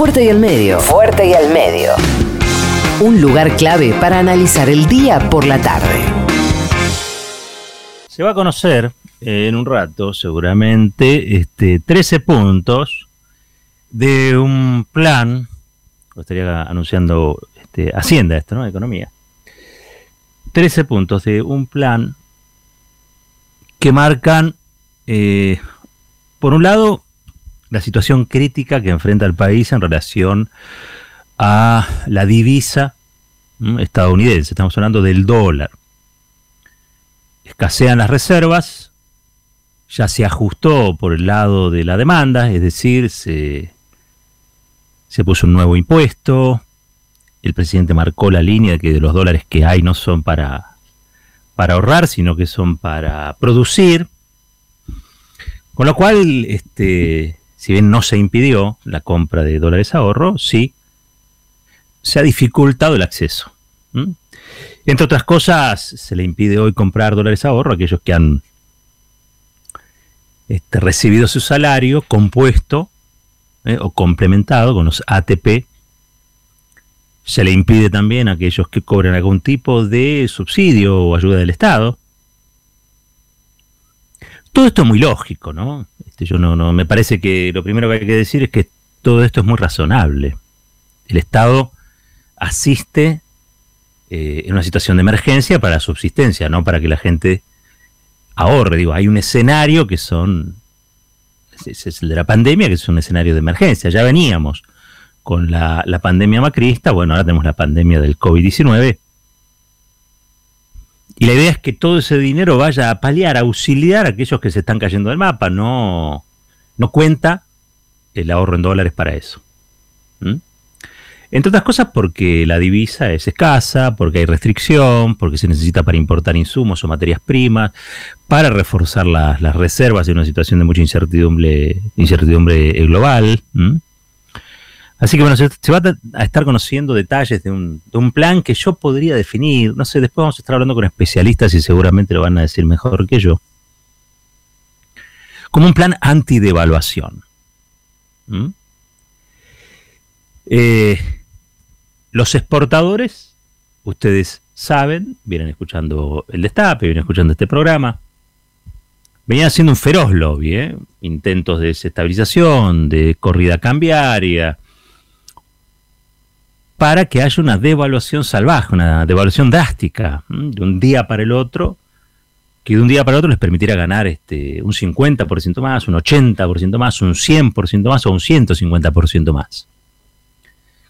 Fuerte y al medio. Fuerte y al medio. Un lugar clave para analizar el día por la tarde. Se va a conocer eh, en un rato, seguramente, este, 13 puntos de un plan, lo estaría anunciando este, Hacienda esto, ¿no? Economía. 13 puntos de un plan que marcan, eh, por un lado, la situación crítica que enfrenta el país en relación a la divisa estadounidense. Estamos hablando del dólar. Escasean las reservas, ya se ajustó por el lado de la demanda, es decir, se, se puso un nuevo impuesto, el presidente marcó la línea de que los dólares que hay no son para, para ahorrar, sino que son para producir. Con lo cual, este, si bien no se impidió la compra de dólares ahorro, sí se ha dificultado el acceso. Entre otras cosas, se le impide hoy comprar dólares ahorro a aquellos que han este, recibido su salario compuesto eh, o complementado con los ATP. Se le impide también a aquellos que cobran algún tipo de subsidio o ayuda del Estado. Todo esto es muy lógico, ¿no? Este, yo no, no, me parece que lo primero que hay que decir es que todo esto es muy razonable. El Estado asiste eh, en una situación de emergencia para subsistencia, no para que la gente ahorre. Digo, hay un escenario que son, es, el de la pandemia, que es un escenario de emergencia. Ya veníamos con la, la pandemia macrista, bueno, ahora tenemos la pandemia del COVID-19 y la idea es que todo ese dinero vaya a paliar, a auxiliar a aquellos que se están cayendo del mapa. No, no cuenta el ahorro en dólares para eso. ¿Mm? Entre otras cosas porque la divisa es escasa, porque hay restricción, porque se necesita para importar insumos o materias primas, para reforzar las, reservas en una situación de mucha incertidumbre, incertidumbre global. Así que bueno, se, va a estar conociendo detalles de un, plan que yo podría definir. No sé, después vamos a estar hablando con especialistas y seguramente lo van a decir mejor que yo. Como un plan antidevaluación. ¿Mm? Eh, los exportadores, ustedes saben, vienen escuchando el destape, vienen escuchando este programa, venían haciendo un feroz lobby, ¿eh? intentos de desestabilización, de corrida cambiaria, para que haya una devaluación salvaje, una devaluación drástica, de un día para el otro, que de un día para el otro les permitiera ganar este, un 50% más, un 80% más, un 100% más o un 150% más.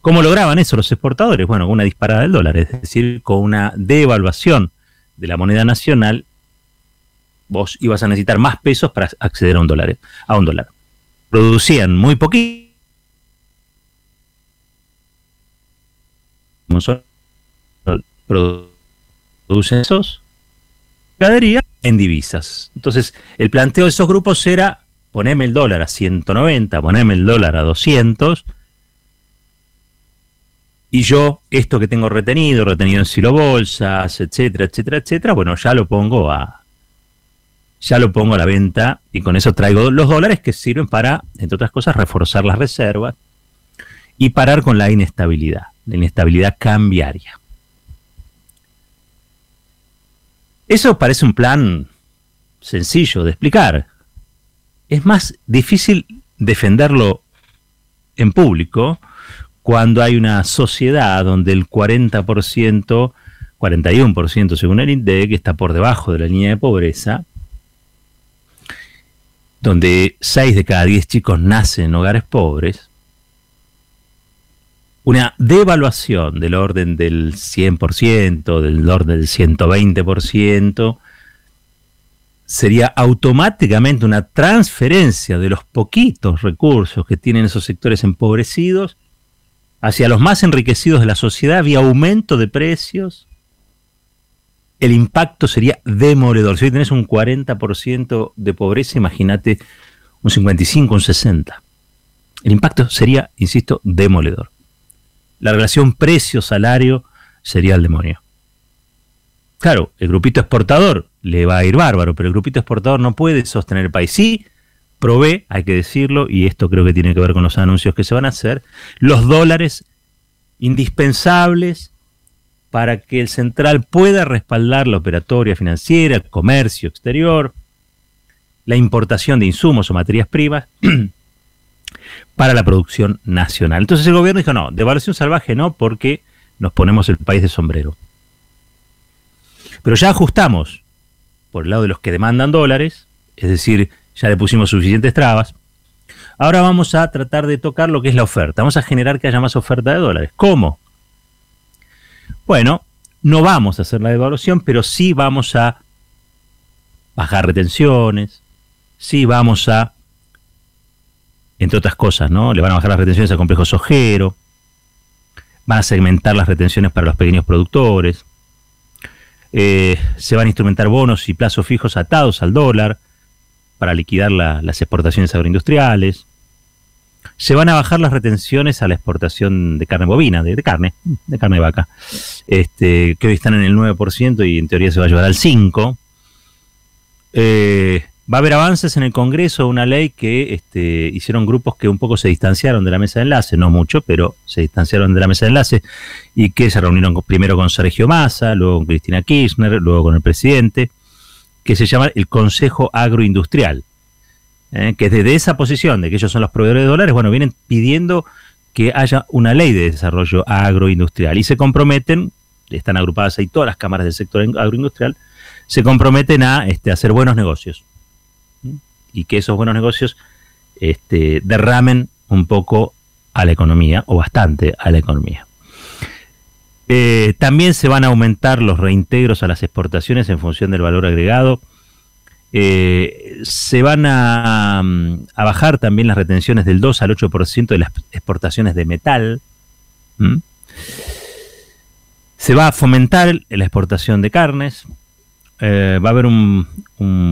¿Cómo lograban eso los exportadores? Bueno, con una disparada del dólar, es decir, con una devaluación de la moneda nacional, vos ibas a necesitar más pesos para acceder a un dólar. A un dólar. Producían muy poquito producen esos mercadería en divisas. Entonces, el planteo de esos grupos era poneme el dólar a 190, poneme el dólar a 200 y yo esto que tengo retenido, retenido en silo bolsas, etcétera, etcétera, etcétera, bueno, ya lo pongo a ya lo pongo a la venta y con eso traigo los dólares que sirven para, entre otras cosas, reforzar las reservas y parar con la inestabilidad la inestabilidad cambiaria. Eso parece un plan sencillo de explicar. Es más difícil defenderlo en público cuando hay una sociedad donde el 40%, 41% según el INDEC, está por debajo de la línea de pobreza, donde 6 de cada 10 chicos nacen en hogares pobres, una devaluación del orden del 100%, del orden del 120%, sería automáticamente una transferencia de los poquitos recursos que tienen esos sectores empobrecidos hacia los más enriquecidos de la sociedad vía aumento de precios. El impacto sería demoledor. Si hoy tenés un 40% de pobreza, imagínate un 55, un 60. El impacto sería, insisto, demoledor la relación precio-salario sería el demonio. Claro, el grupito exportador le va a ir bárbaro, pero el grupito exportador no puede sostener el país. Sí, provee, hay que decirlo, y esto creo que tiene que ver con los anuncios que se van a hacer, los dólares indispensables para que el central pueda respaldar la operatoria financiera, el comercio exterior, la importación de insumos o materias primas para la producción nacional. Entonces el gobierno dijo, no, devaluación salvaje no, porque nos ponemos el país de sombrero. Pero ya ajustamos por el lado de los que demandan dólares, es decir, ya le pusimos suficientes trabas. Ahora vamos a tratar de tocar lo que es la oferta. Vamos a generar que haya más oferta de dólares. ¿Cómo? Bueno, no vamos a hacer la devaluación, pero sí vamos a bajar retenciones, sí vamos a, entre otras cosas, ¿no? Le van a bajar las retenciones al complejo sojero, van a segmentar las retenciones para los pequeños productores, eh, se van a instrumentar bonos y plazos fijos atados al dólar para liquidar las exportaciones agroindustriales, se van a bajar las retenciones a la exportación de carne bovina, de, carne, de carne vaca, este, que hoy están en el 9% y en teoría se va a llevar al 5%. Eh, Va a haber avances en el Congreso, una ley que este, hicieron grupos que un poco se distanciaron de la mesa de enlace, no mucho, pero se distanciaron de la mesa de enlace y que se reunieron primero con Sergio Massa, luego con Cristina Kirchner, luego con el presidente, que se llama el Consejo Agroindustrial, ¿eh? que desde esa posición de que ellos son los proveedores de dólares, bueno, vienen pidiendo que haya una ley de desarrollo agroindustrial y se comprometen, están agrupadas ahí todas las cámaras del sector agroindustrial, se comprometen a este, hacer buenos negocios y que esos buenos negocios este, derramen un poco a la economía o bastante a la economía. Eh, también se van a aumentar los reintegros a las exportaciones en función del valor agregado. Eh, se van a, bajar también las retenciones del 2 al 8% de las exportaciones de metal. Se va a fomentar la exportación de carnes. Eh, va a haber un,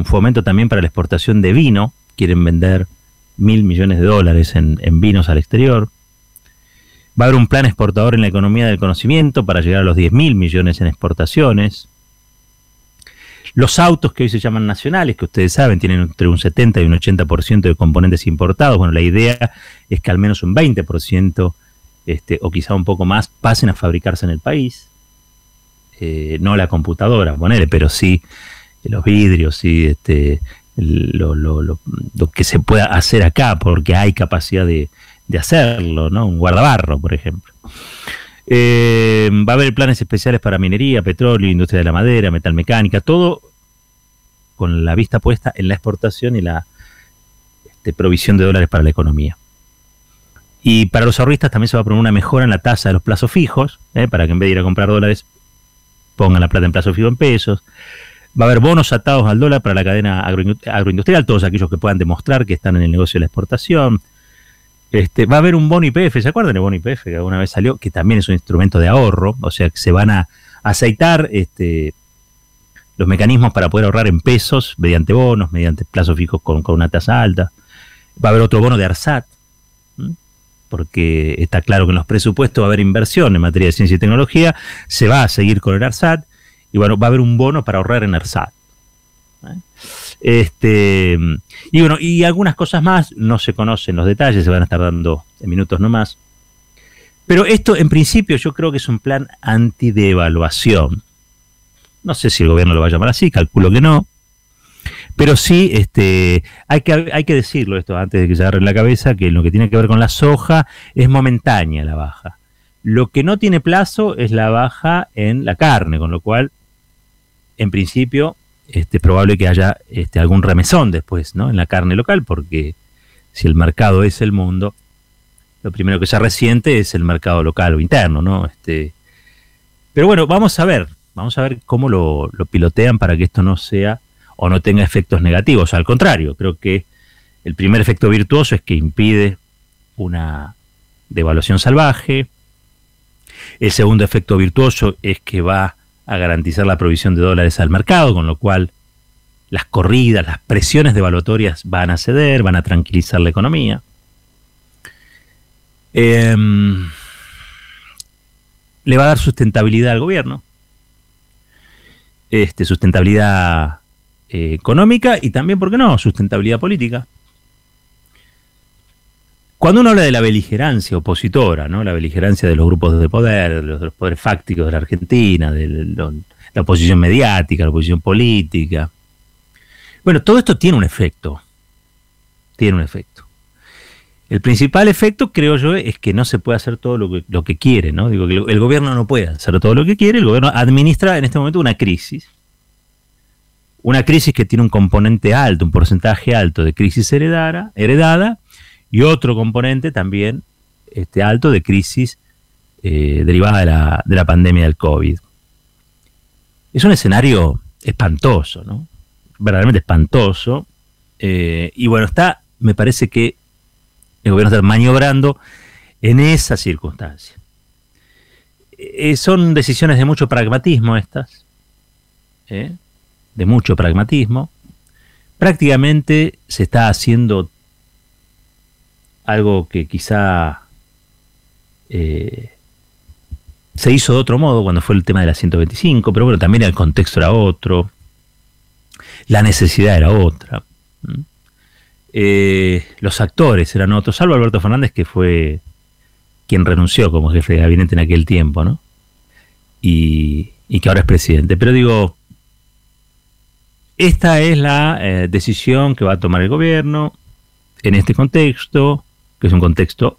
fomento también para la exportación de vino. Quieren vender mil millones de dólares en, vinos al exterior. Va a haber un plan exportador en la economía del conocimiento para llegar a los 10 mil millones en exportaciones. Los autos que hoy se llaman nacionales, que ustedes saben, tienen entre un 70 y un 80% de componentes importados. Bueno, la idea es que al menos un 20% este, o quizá un poco más pasen a fabricarse en el país. Eh, no la computadora, ponele, pero sí los vidrios, sí este, lo, lo, que se pueda hacer acá, porque hay capacidad de, hacerlo, ¿no? Un guardabarro, por ejemplo. Eh, va a haber planes especiales para minería, petróleo, industria de la madera, metalmecánica, todo con la vista puesta en la exportación y la este, provisión de dólares para la economía. Y para los ahorristas también se va a poner una mejora en la tasa de los plazos fijos, ¿eh? para que en vez de ir a comprar dólares pongan la plata en plazo fijo en pesos. Va a haber bonos atados al dólar para la cadena agroindustrial, todos aquellos que puedan demostrar que están en el negocio de la exportación. Este, va a haber un bono IPF, ¿se acuerdan del bono IPF que alguna vez salió? Que también es un instrumento de ahorro, o sea que se van a aceitar este, los mecanismos para poder ahorrar en pesos mediante bonos, mediante plazos fijos con, una tasa alta. Va a haber otro bono de ARSAT, porque está claro que en los presupuestos va a haber inversión en materia de ciencia y tecnología, se va a seguir con el ARSAT, y bueno, va a haber un bono para ahorrar en ARSAT. ¿eh? Este, y bueno, y algunas cosas más, no se conocen los detalles, se van a estar dando en minutos nomás. Pero esto, en principio, yo creo que es un plan antidevaluación. No sé si el gobierno lo va a llamar así, calculo que no. Pero sí, este, hay que, hay que decirlo esto antes de que se agarre la cabeza, que lo que tiene que ver con la soja es momentánea la baja. Lo que no tiene plazo es la baja en la carne, con lo cual, en principio, este, es probable que haya este, algún remesón después, ¿no? En la carne local, porque si el mercado es el mundo, lo primero que se resiente es el mercado local o interno, ¿no? Este, pero bueno, vamos a ver, vamos a ver cómo lo pilotean para que esto no sea o no tenga efectos negativos. Al contrario, creo que el primer efecto virtuoso es que impide una devaluación salvaje. El segundo efecto virtuoso es que va a garantizar la provisión de dólares al mercado, con lo cual las corridas, las presiones devaluatorias van a ceder, van a tranquilizar la economía. Em, le va a dar sustentabilidad al gobierno. Este, sustentabilidad eh, económica y también, ¿por qué no?, sustentabilidad política. Cuando uno habla de la beligerancia opositora, ¿no? la beligerancia de los grupos de poder, de los, poderes fácticos de la Argentina, de la oposición mediática, la oposición política, bueno, todo esto tiene un efecto. Tiene un efecto. El principal efecto, creo yo, es que no se puede hacer todo lo que, lo que quiere, ¿no? Digo que el gobierno no puede hacer todo lo que quiere, el gobierno administra en este momento una crisis. Una crisis que tiene un componente alto, un porcentaje alto de crisis heredada, heredada y otro componente también este, alto de crisis eh, derivada de la, de la pandemia del COVID. Es un escenario espantoso, ¿no? Verdaderamente espantoso. Eh, y bueno, está, me parece que el gobierno está maniobrando en esa circunstancia. Eh, son decisiones de mucho pragmatismo estas, ¿eh? De mucho pragmatismo. Prácticamente se está haciendo algo que quizá eh, se hizo de otro modo cuando fue el tema de la 125, pero bueno, también el contexto era otro, la necesidad era otra. Eh, los actores eran otros, salvo Alberto Fernández, que fue quien renunció como jefe de gabinete en aquel tiempo, ¿no? Y, que ahora es presidente. Pero digo, esta es la eh, decisión que va a tomar el gobierno en este contexto, que es un contexto,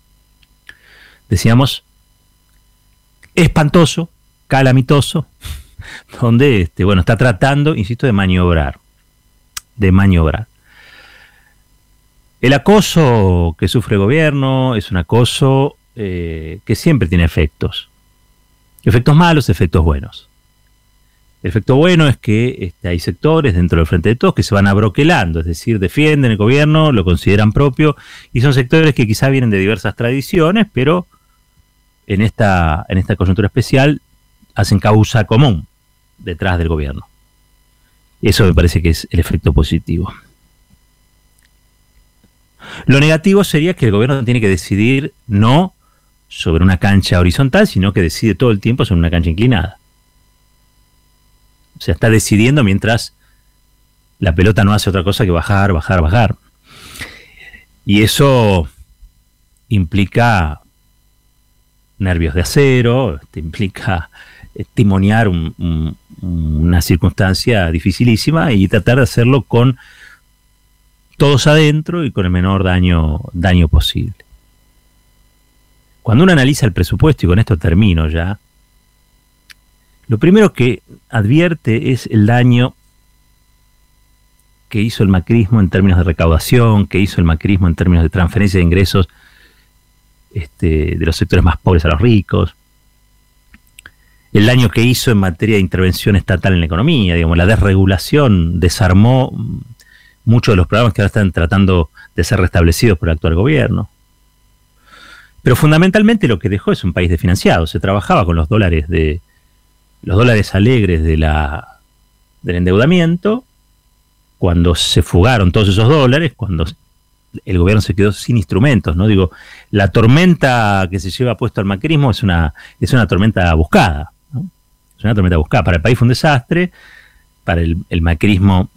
decíamos, espantoso, calamitoso, donde este, bueno, está tratando, insisto, de maniobrar, de maniobrar. El acoso que sufre el gobierno es un acoso eh, que siempre tiene efectos. Efectos malos, efectos buenos. El efecto bueno es que este, hay sectores dentro del Frente de Todos que se van abroquelando, es decir, defienden el gobierno, lo consideran propio, y son sectores que quizá vienen de diversas tradiciones, pero en esta, en esta coyuntura especial hacen causa común detrás del gobierno. Eso me parece que es el efecto positivo. Lo negativo sería que el gobierno tiene que decidir no sobre una cancha horizontal, sino que decide todo el tiempo sobre una cancha inclinada. O sea, está decidiendo mientras la pelota no hace otra cosa que bajar, bajar, bajar. Y eso implica nervios de acero, este, implica testimoniar una circunstancia dificilísima y tratar de hacerlo con todos adentro y con el menor daño, daño posible. Cuando uno analiza el presupuesto, y con esto termino ya, lo primero que advierte es el daño que hizo el macrismo en términos de recaudación, que hizo el macrismo en términos de transferencia de ingresos este, de los sectores más pobres a los ricos, el daño que hizo en materia de intervención estatal en la economía, digamos, la desregulación desarmó muchos de los programas que ahora están tratando de ser restablecidos por el actual gobierno. Pero fundamentalmente lo que dejó es un país desfinanciado. Se trabajaba con los dólares de los dólares alegres de la, del endeudamiento. Cuando se fugaron todos esos dólares, cuando el gobierno se quedó sin instrumentos, ¿no? Digo, la tormenta que se lleva puesto al macrismo es una, es una tormenta buscada, Es una tormenta buscada. Para el país fue un desastre, para el, el macrismo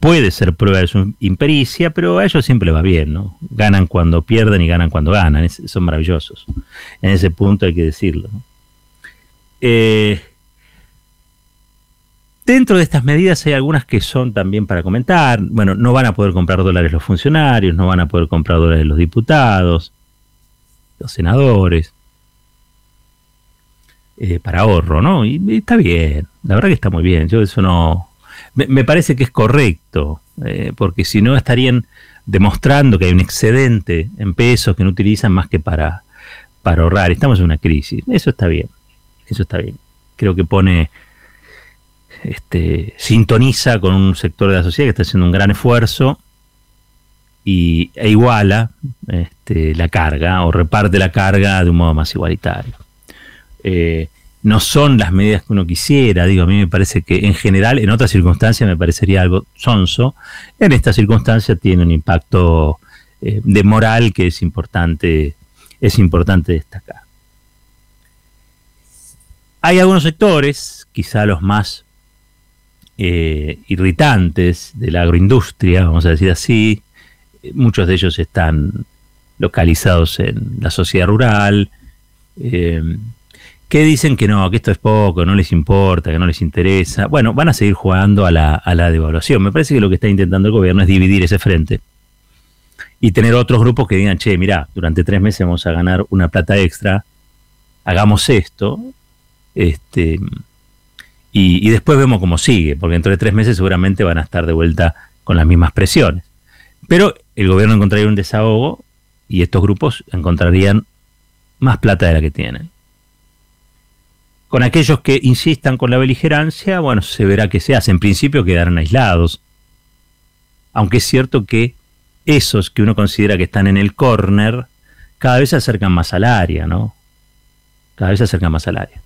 puede ser prueba de su impericia, pero a ellos siempre va bien, ¿no? Ganan cuando pierden y ganan cuando ganan, son maravillosos. En ese punto hay que decirlo. Eh, dentro de estas medidas hay algunas que son también para comentar. Bueno, no van a poder comprar dólares los funcionarios, no van a poder comprar dólares los diputados, los senadores. Eh, para ahorro, ¿no? y está bien, la verdad que está muy bien. Yo eso no, me, parece que es correcto, eh, porque si no estarían demostrando que hay un excedente en pesos que no utilizan más que para, para ahorrar. Estamos en una crisis. Eso está bien. Eso está bien. Creo que pone, este, sintoniza con un sector de la sociedad que está haciendo un gran esfuerzo y, e iguala este, la carga o reparte la carga de un modo más igualitario. Eh, no son las medidas que uno quisiera. Digo, a mí me parece que en general, en otras circunstancias me parecería algo sonso. En esta circunstancia tiene un impacto eh, de moral que es importante, es importante destacar. Hay algunos sectores, quizá los más eh, irritantes de la agroindustria, vamos a decir así, muchos de ellos están localizados en la sociedad rural, eh, que dicen que no, que esto es poco, no les importa, que no les interesa. Bueno, van a seguir jugando a la, a la devaluación. Me parece que lo que está intentando el gobierno es dividir ese frente y tener otros grupos que digan, che, mira, durante tres meses vamos a ganar una plata extra, hagamos esto, este, y, después vemos cómo sigue, porque dentro de tres meses seguramente van a estar de vuelta con las mismas presiones. Pero el gobierno encontraría un desahogo y estos grupos encontrarían más plata de la que tienen. Con aquellos que insistan con la beligerancia, bueno, se verá qué se hace. En principio quedarán aislados. Aunque es cierto que esos que uno considera que están en el corner, cada vez se acercan más al área, ¿no? Cada vez se acercan más al área.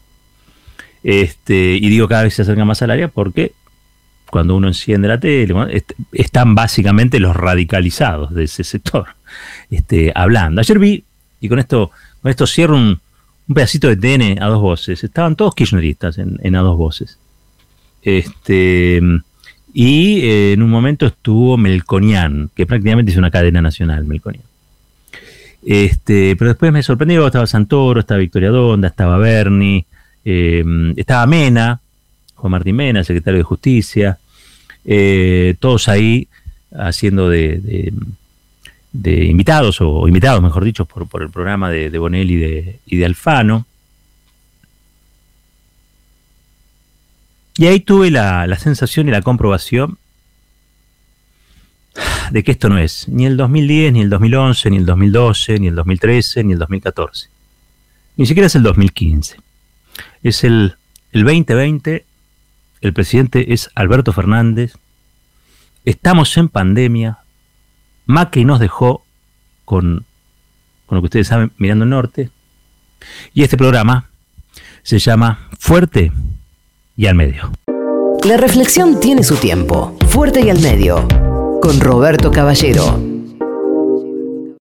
Este, y digo cada vez se acercan más al área porque cuando uno enciende la tele, están básicamente los radicalizados de ese sector este, hablando. Ayer vi, y con esto, con esto cierro un, pedacito de TN a dos voces, estaban todos kirchneristas en, a dos voces. Este, y eh, en un momento estuvo Melconian, que prácticamente es una cadena nacional, Melconian. Este, pero después me sorprendió, estaba Santoro, estaba Victoria Donda, estaba Bernie, eh, estaba Mena, Juan Martín Mena, secretario de Justicia, eh, todos ahí haciendo de, invitados, o invitados, mejor dicho, por, el programa de, de Bonelli y de, y de Alfano. Y ahí tuve la, la sensación y la comprobación de que esto no es ni el 2010, ni el 2011, ni el 2012, ni el 2013, ni el 2014. Ni siquiera es el 2015. Es el, el 2020 el presidente es Alberto Fernández, estamos en pandemia, Macri nos dejó con, con lo que ustedes saben, mirando el norte, y este programa se llama Fuerte y al medio. La reflexión tiene su tiempo, fuerte y al medio, con Roberto Caballero.